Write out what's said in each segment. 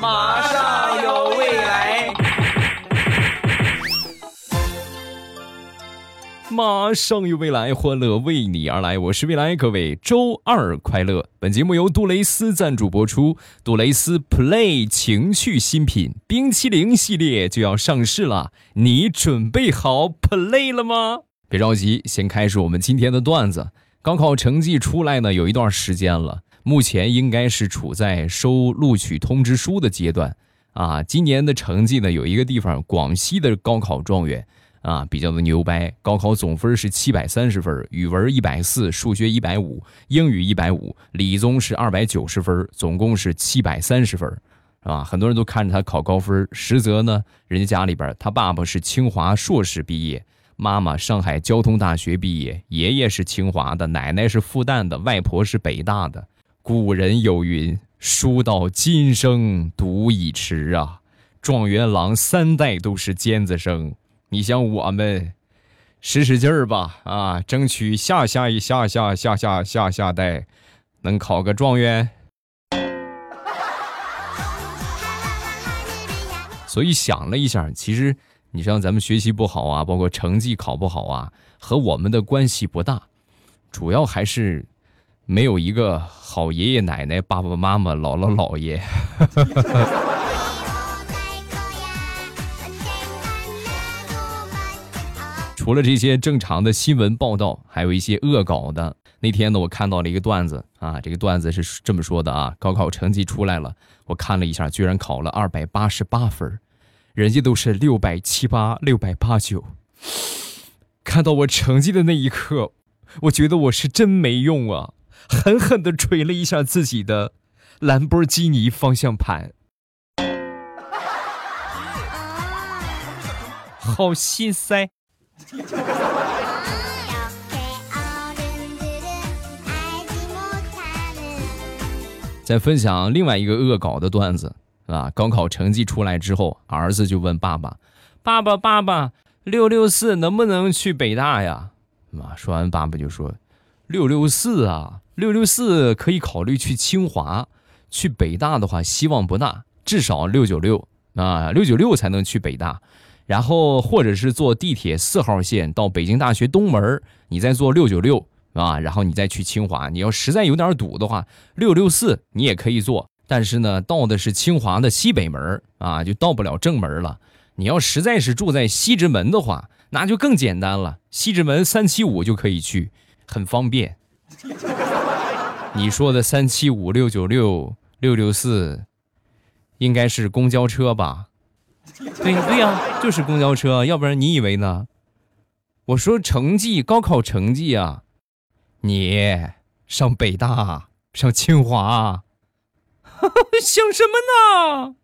马上有未来，马上有未来，欢乐为你而来。我是未来，各位周二快乐。本节目由杜蕾斯赞助播出。杜蕾斯 Play 情趣新品冰淇淋系列就要上市了，你准备好 Play 了吗？别着急，先开始我们今天的段子。高考成绩出来呢，有一段时间了，目前应该是处在收录取通知书的阶段啊。今年的成绩呢，有一个地方，广西的高考状元。啊，比较的牛掰，高考总分是七百三十分，语文一百四，数学一百五，英语一百五，理综是二百九十分，总共是七百三十分，啊，很多人都看着他考高分，实则呢，人家家里边他爸爸是清华硕士毕业，妈妈上海交通大学毕业，爷爷是清华的，奶奶是复旦的，外婆是北大的。古人有云：“书到今生读已迟啊，状元郎三代都是尖子生。”你像我们，使使劲儿吧，啊，争取下下一下下下下下下代能考个状元。所以想了一下，其实你像咱们学习不好啊，包括成绩考不好啊，和我们的关系不大，主要还是没有一个好爷爷奶奶、爸爸妈妈、姥姥姥爷。除了这些正常的新闻报道，还有一些恶搞的。那天呢，我看到了一个段子啊，这个段子是这么说的啊：高考成绩出来了，我看了一下，居然考了二百八十八分，人家都是六百七八、六百八九。看到我成绩的那一刻，我觉得我是真没用啊，狠狠地捶了一下自己的兰博基尼方向盘，好心塞。再分享另外一个恶搞的段子啊！高考成绩出来之后，儿子就问爸爸：“爸爸，爸爸，六六四能不能去北大呀？”啊，说完，爸爸就说：“六六四啊，六六四可以考虑去清华，去北大的话希望不大，至少六九六啊，六九六才能去北大。”然后，或者是坐地铁四号线到北京大学东门，你再坐六九六啊，然后你再去清华。你要实在有点堵的话，六六四你也可以坐，但是呢，到的是清华的西北门啊，就到不了正门了。你要实在是住在西直门的话，那就更简单了，西直门三七五就可以去，很方便。你说的三七五六九六六六四，应该是公交车吧？对对呀，就是公交车，要不然你以为呢？我说成绩，高考成绩啊，你上北大，上清华，想什么呢？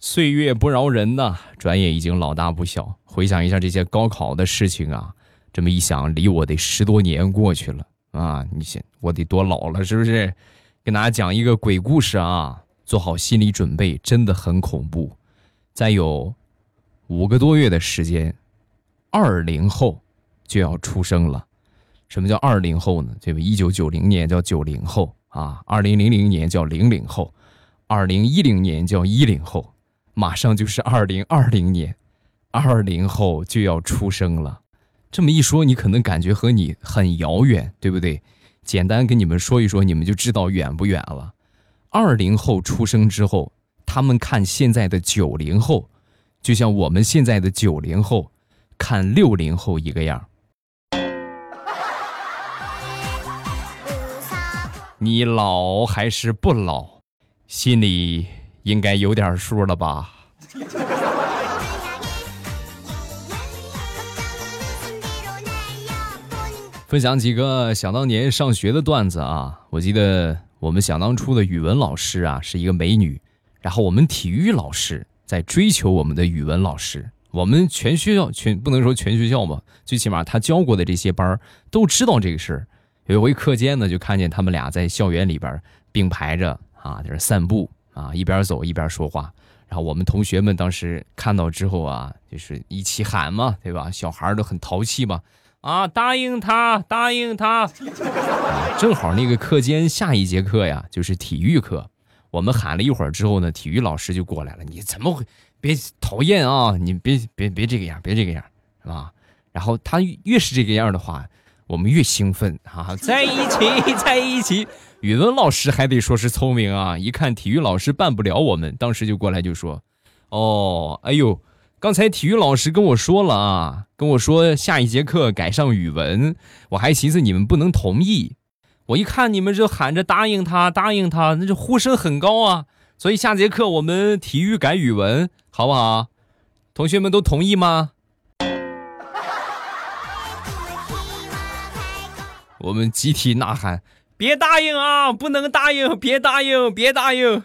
岁月不饶人呐，转眼已经老大不小。回想一下这些高考的事情啊，这么一想，离我得十多年过去了。啊，你想我得多老了，是不是？跟大家讲一个鬼故事啊，做好心理准备，真的很恐怖。再有五个多月的时间，二零后就要出生了。什么叫二零后呢？这个一九九零年叫九零后啊，二零零零年叫零零后，二零一零年叫一零后，马上就是二零二零年，二零后就要出生了。这么一说，你可能感觉和你很遥远，对不对？简单跟你们说一说，你们就知道远不远了。二零后出生之后，他们看现在的九零后，就像我们现在的九零后看六零后一个样。你老还是不老，心里应该有点数了吧？分享几个想当年上学的段子啊！我记得我们想当初的语文老师啊是一个美女，然后我们体育老师在追求我们的语文老师。我们全学校全不能说全学校吧，最起码他教过的这些班都知道这个事儿。有一回课间呢，就看见他们俩在校园里边并排着啊，在这散步啊，一边走一边说话。然后我们同学们当时看到之后啊，就是一起喊嘛，对吧？小孩都很淘气嘛。啊，答应他，答应他。正好那个课间下一节课呀，就是体育课。我们喊了一会儿之后呢，体育老师就过来了。你怎么会？别讨厌啊！你别别别这个样，别这个样，是吧？然后他越是这个样的话，我们越兴奋啊！在一起，在一起。语文老师还得说是聪明啊！一看体育老师办不了，我们当时就过来就说：“哦，哎呦。”刚才体育老师跟我说了啊，跟我说下一节课改上语文，我还寻思你们不能同意。我一看你们这喊着答应他，答应他，那这呼声很高啊。所以下节课我们体育改语文，好不好？同学们都同意吗？我们集体呐喊：别答应啊！不能答应！别答应！别答应！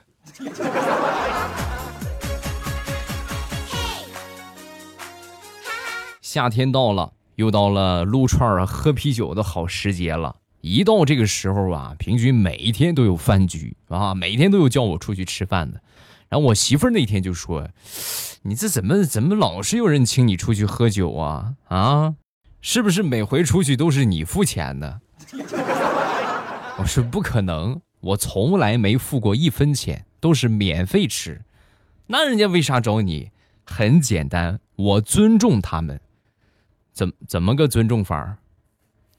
夏天到了，又到了撸串儿、喝啤酒的好时节了。一到这个时候啊，平均每一天都有饭局啊，每天都有叫我出去吃饭的。然后我媳妇儿那天就说：“你这怎么怎么老是有人请你出去喝酒啊？啊，是不是每回出去都是你付钱的？”我说：“不可能，我从来没付过一分钱，都是免费吃。那人家为啥找你？很简单，我尊重他们。”怎怎么个尊重法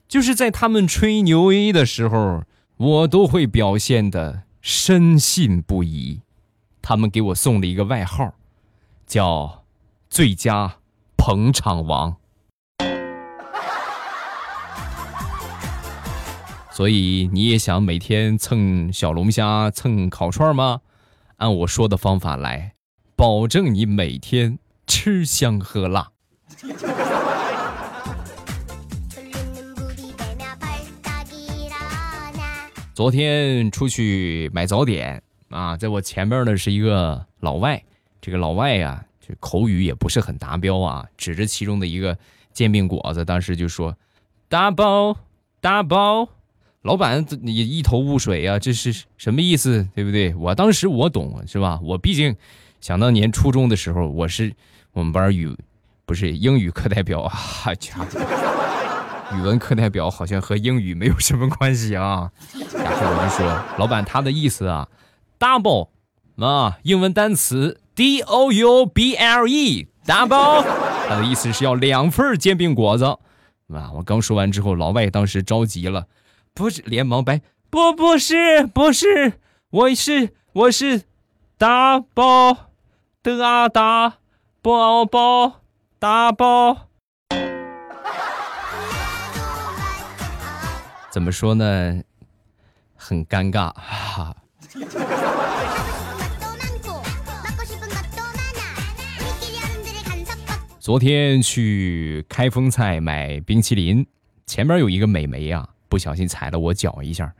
就是在他们吹牛 A 的时候，我都会表现的深信不疑。他们给我送了一个外号，叫“最佳捧场王”。所以你也想每天蹭小龙虾、蹭烤串吗？按我说的方法来，保证你每天吃香喝辣。昨天出去买早点啊，在我前面呢是一个老外，这个老外呀，这口语也不是很达标啊，指着其中的一个煎饼果子，当时就说：“大包大包。”老板你一头雾水啊，这是什么意思？对不对？我当时我懂是吧？我毕竟想当年初中的时候，我是我们班语不是英语课代表啊，家伙。语文课代表好像和英语没有什么关系啊，然后我就说，老板他的意思啊，double，啊，英文单词 d o u b l e，double，他的意思是要两份煎饼果子，啊，我刚说完之后，老外当时着急了，不是，连忙摆，不，不是，不是，我是，我是，double，的啊大包包，大怎么说呢？很尴尬哈。昨天去开封菜买冰淇淋，前面有一个美眉啊，不小心踩了我脚一下，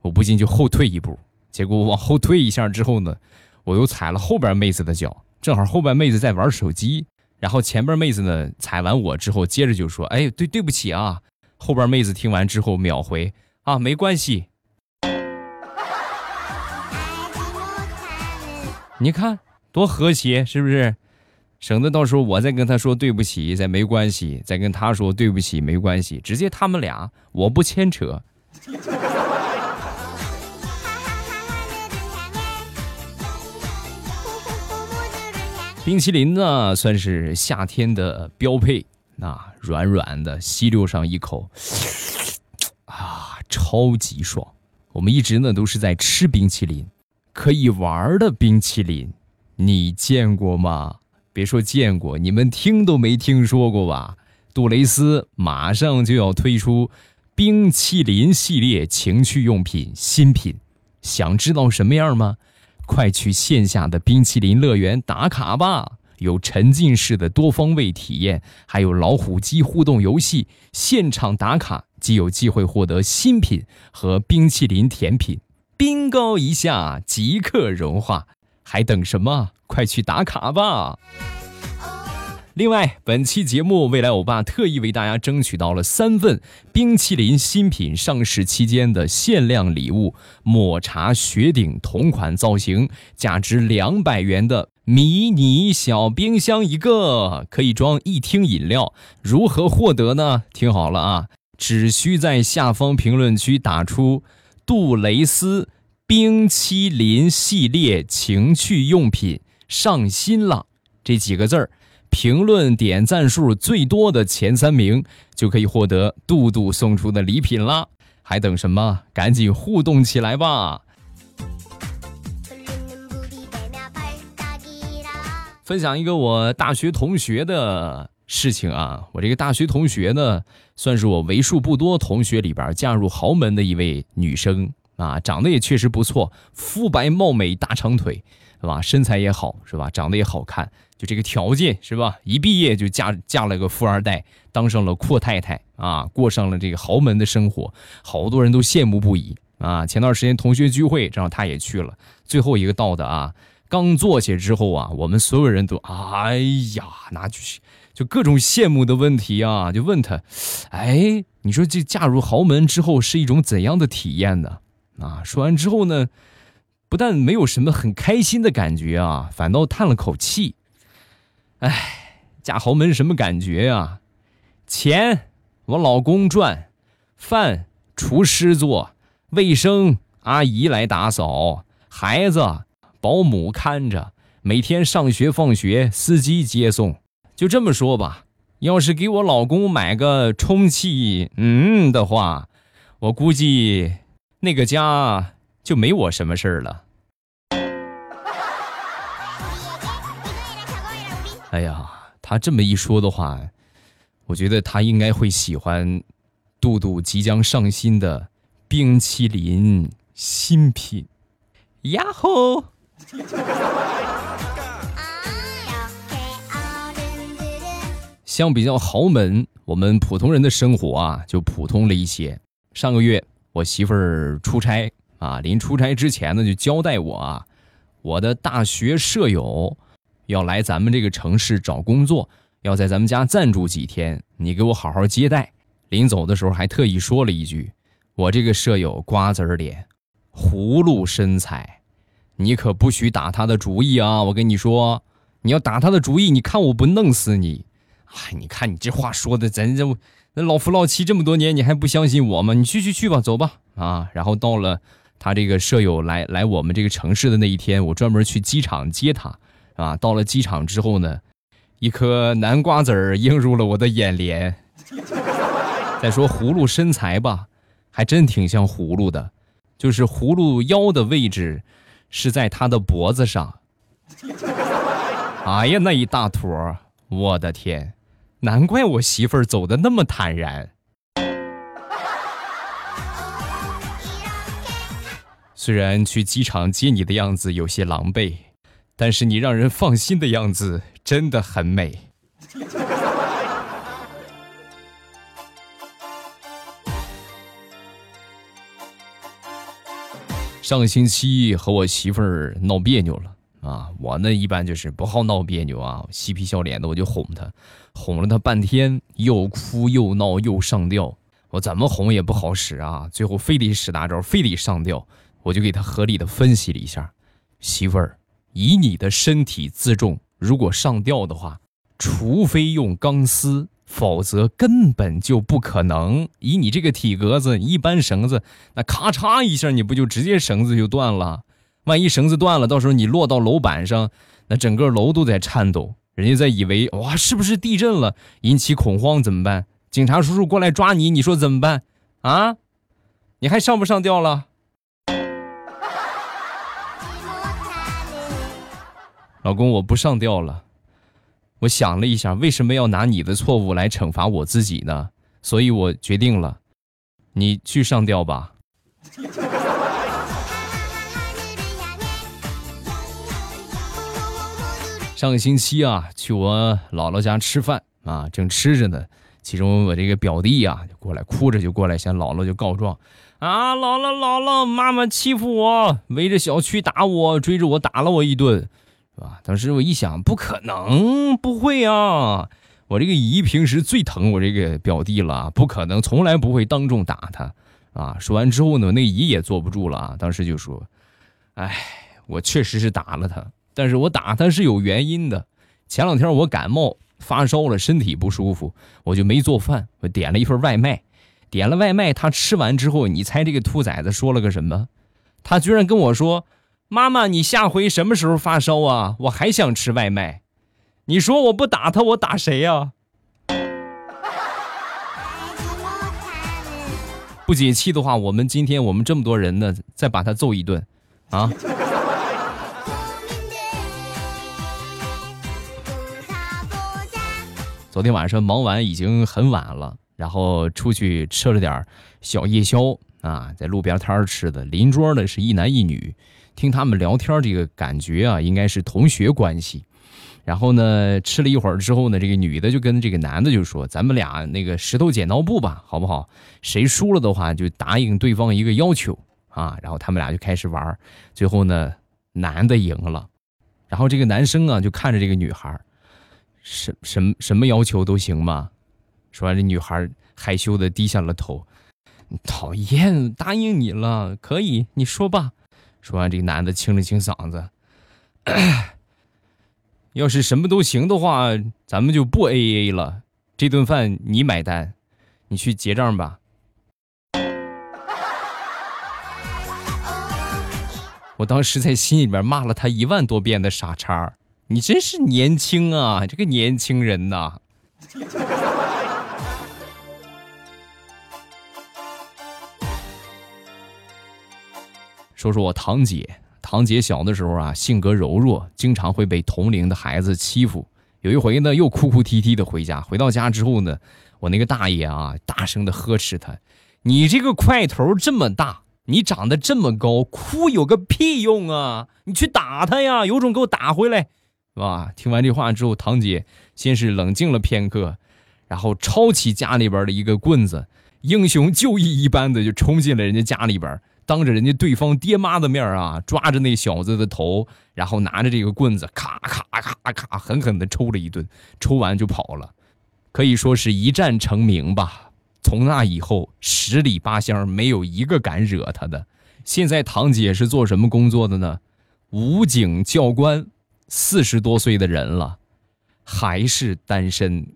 我不禁就后退一步。结果往后退一下之后呢，我又踩了后边妹子的脚，正好后边妹子在玩手机，然后前边妹子呢踩完我之后，接着就说：“哎，对，对不起啊。”后边妹子听完之后秒回啊，没关系。你看多和谐，是不是？省得到时候我再跟他说对不起，再没关系，再跟他说对不起，没关系，直接他们俩我不牵扯。冰淇淋呢，算是夏天的标配。那软软的，吸溜上一口，啊，超级爽！我们一直呢都是在吃冰淇淋，可以玩的冰淇淋，你见过吗？别说见过，你们听都没听说过吧？杜蕾斯马上就要推出冰淇淋系列情趣用品新品，想知道什么样吗？快去线下的冰淇淋乐园打卡吧！有沉浸式的多方位体验，还有老虎机互动游戏，现场打卡即有机会获得新品和冰淇淋甜品冰糕一下即刻融化，还等什么？快去打卡吧！另外，本期节目未来欧巴特意为大家争取到了三份冰淇淋新品上市期间的限量礼物——抹茶雪顶同款造型，价值两百元的。迷你小冰箱一个，可以装一听饮料。如何获得呢？听好了啊，只需在下方评论区打出“杜蕾斯冰淇淋系列情趣用品上新了”这几个字儿。评论点赞数最多的前三名就可以获得杜杜送出的礼品啦！还等什么？赶紧互动起来吧！分享一个我大学同学的事情啊，我这个大学同学呢，算是我为数不多同学里边嫁入豪门的一位女生啊，长得也确实不错，肤白貌美，大长腿，是吧？身材也好，是吧？长得也好看。就这个条件是吧？一毕业就嫁嫁了个富二代，当上了阔太太啊，过上了这个豪门的生活，好多人都羡慕不已啊。前段时间同学聚会，正好她也去了，最后一个到的啊，刚坐下之后啊，我们所有人都哎呀，那就是就各种羡慕的问题啊，就问他，哎，你说这嫁入豪门之后是一种怎样的体验呢？啊，说完之后呢，不但没有什么很开心的感觉啊，反倒叹了口气。哎，嫁豪门什么感觉呀？钱我老公赚，饭厨师做，卫生阿姨来打扫，孩子保姆看着，每天上学放学司机接送。就这么说吧，要是给我老公买个充气嗯的话，我估计那个家就没我什么事儿了。哎呀，他这么一说的话，我觉得他应该会喜欢杜杜即将上新的冰淇淋新品。呀吼！相比较豪门，我们普通人的生活啊就普通了一些。上个月我媳妇儿出差啊，临出差之前呢就交代我啊，我的大学舍友。要来咱们这个城市找工作，要在咱们家暂住几天，你给我好好接待。临走的时候还特意说了一句：“我这个舍友瓜子脸，葫芦身材，你可不许打他的主意啊！我跟你说，你要打他的主意，你看我不弄死你！哎，你看你这话说的，咱这那老夫老妻这么多年，你还不相信我吗？你去去去吧，走吧啊！然后到了他这个舍友来来我们这个城市的那一天，我专门去机场接他。啊，到了机场之后呢，一颗南瓜子儿映入了我的眼帘。再说葫芦身材吧，还真挺像葫芦的，就是葫芦腰的位置是在他的脖子上。哎呀，那一大坨，我的天，难怪我媳妇儿走的那么坦然。虽然去机场接你的样子有些狼狈。但是你让人放心的样子真的很美。上个星期和我媳妇儿闹别扭了啊！我呢一般就是不好闹别扭啊，嬉皮笑脸的我就哄她，哄了她半天，又哭又闹又上吊，我怎么哄也不好使啊！最后非得使大招，非得上吊，我就给她合理的分析了一下，媳妇儿。以你的身体自重，如果上吊的话，除非用钢丝，否则根本就不可能。以你这个体格子，一般绳子那咔嚓一下，你不就直接绳子就断了？万一绳子断了，到时候你落到楼板上，那整个楼都在颤抖，人家在以为哇是不是地震了，引起恐慌怎么办？警察叔叔过来抓你，你说怎么办？啊？你还上不上吊了？老公，我不上吊了。我想了一下，为什么要拿你的错误来惩罚我自己呢？所以我决定了，你去上吊吧。上个星期啊，去我姥姥家吃饭啊，正吃着呢，其中我这个表弟啊，就过来哭着就过来向姥姥就告状啊，姥姥姥姥，妈妈欺负我，围着小区打我，追着我打了我一顿。是吧？当时我一想，不可能，不会啊！我这个姨平时最疼我这个表弟了，不可能，从来不会当众打他啊！说完之后呢，那姨也坐不住了啊，当时就说：“哎，我确实是打了他但是我打他是有原因的。前两天我感冒发烧了，身体不舒服，我就没做饭，我点了一份外卖。点了外卖，他吃完之后，你猜这个兔崽子说了个什么？他居然跟我说：“妈妈，你下回什么时候发烧啊？我还想吃外卖。”你说我不打他，我打谁呀？不解气的话，我们今天我们这么多人呢，再把他揍一顿，啊！昨天晚上忙完已经很晚了，然后出去吃了点小夜宵啊，在路边摊吃的。邻桌的是一男一女，听他们聊天，这个感觉啊，应该是同学关系。然后呢，吃了一会儿之后呢，这个女的就跟这个男的就说：“咱们俩那个石头剪刀布吧，好不好？谁输了的话就答应对方一个要求啊。”然后他们俩就开始玩，最后呢，男的赢了。然后这个男生啊就看着这个女孩，什什什么要求都行吗？说完，这女孩害羞的低下了头。讨厌，答应你了，可以，你说吧。说完，这个男的清了清嗓子。要是什么都行的话，咱们就不 A A 了。这顿饭你买单，你去结账吧。我当时在心里边骂了他一万多遍的傻叉，你真是年轻啊，这个年轻人呐。说说我堂姐。堂姐小的时候啊，性格柔弱，经常会被同龄的孩子欺负。有一回呢，又哭哭啼啼的回家。回到家之后呢，我那个大爷啊，大声的呵斥他：“你这个块头这么大，你长得这么高，哭有个屁用啊！你去打他呀，有种给我打回来，是吧？”听完这话之后，堂姐先是冷静了片刻，然后抄起家里边的一个棍子，英雄就义一般的就冲进了人家家里边。当着人家对方爹妈的面啊，抓着那小子的头，然后拿着这个棍子，咔咔咔咔，狠狠地抽了一顿，抽完就跑了，可以说是一战成名吧。从那以后，十里八乡没有一个敢惹他的。现在堂姐是做什么工作的呢？武警教官，四十多岁的人了，还是单身。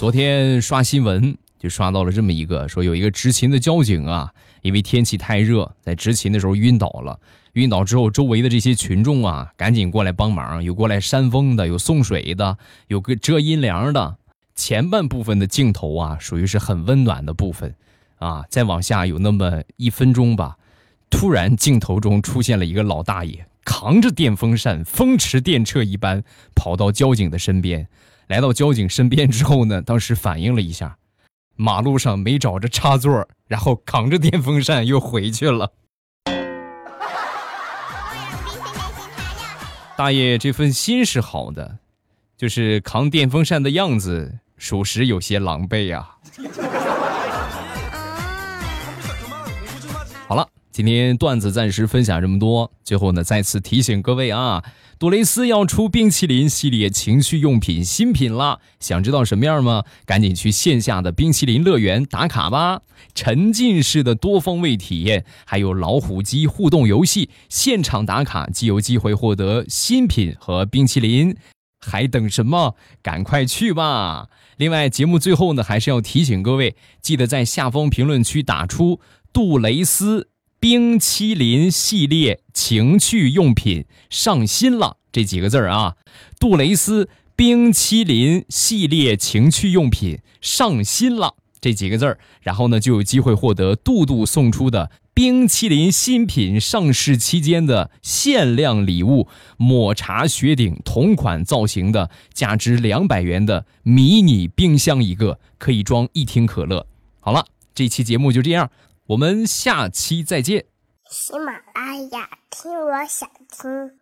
昨天刷新闻就刷到了这么一个，说有一个执勤的交警啊，因为天气太热，在执勤的时候晕倒了。晕倒之后，周围的这些群众啊，赶紧过来帮忙，有过来扇风的，有送水的，有个遮阴凉的。前半部分的镜头啊，属于是很温暖的部分啊。再往下有那么一分钟吧，突然镜头中出现了一个老大爷，扛着电风扇，风驰电掣一般跑到交警的身边。来到交警身边之后呢，当时反应了一下，马路上没找着插座，然后扛着电风扇又回去了。大爷这份心是好的，就是扛电风扇的样子，属实有些狼狈呀。今天段子暂时分享这么多，最后呢，再次提醒各位啊。杜蕾斯要出冰淇淋系列情趣用品新品了，想知道什么样吗？赶紧去线下的冰淇淋乐园打卡吧！沉浸式的多方位体验，还有老虎机互动游戏，现场打卡即有机会获得新品和冰淇淋，还等什么？赶快去吧！另外，节目最后呢，还是要提醒各位，记得在下方评论区打出杜蕾斯。冰淇淋系列情趣用品上新了，这几个字儿啊，杜蕾斯冰淇淋系列情趣用品上新了，这几个字儿，然后呢就有机会获得杜杜送出的冰淇淋新品上市期间的限量礼物——抹茶雪顶同款造型的，价值两百元的迷你冰箱一个，可以装一听可乐。好了，这期节目就这样。我们下期再见。喜马拉雅，听我想听。